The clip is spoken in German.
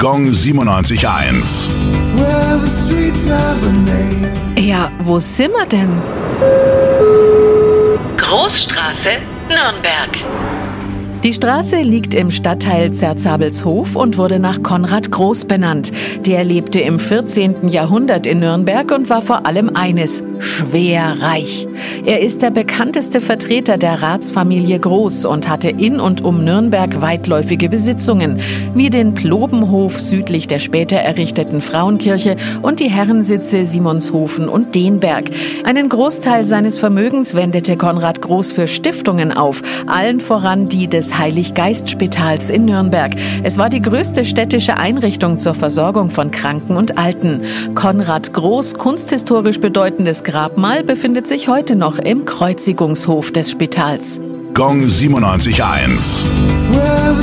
Gong 97.1. Well, the streets have a name. Ja, wo sind wir denn? Großstraße, Nürnberg. Die Straße liegt im Stadtteil Zerzabelshof und wurde nach Konrad Groß benannt. Der lebte im 14. Jahrhundert in Nürnberg und war vor allem eines, schwer reich. Er ist der bekannteste Vertreter der Ratsfamilie Groß und hatte in und um Nürnberg weitläufige Besitzungen, wie den Plobenhof südlich der später errichteten Frauenkirche und die Herrensitze Simonshofen und Denberg. Einen Großteil seines Vermögens wendete Konrad Groß für Stiftungen auf, allen voran die des Heiliggeistspitals in Nürnberg. Es war die größte städtische Einrichtung zur Versorgung von Kranken und Alten. Konrad Groß, kunsthistorisch bedeutendes Grabmal, befindet sich heute noch im Kreuzigungshof des Spitals. Gong 97.1. Well,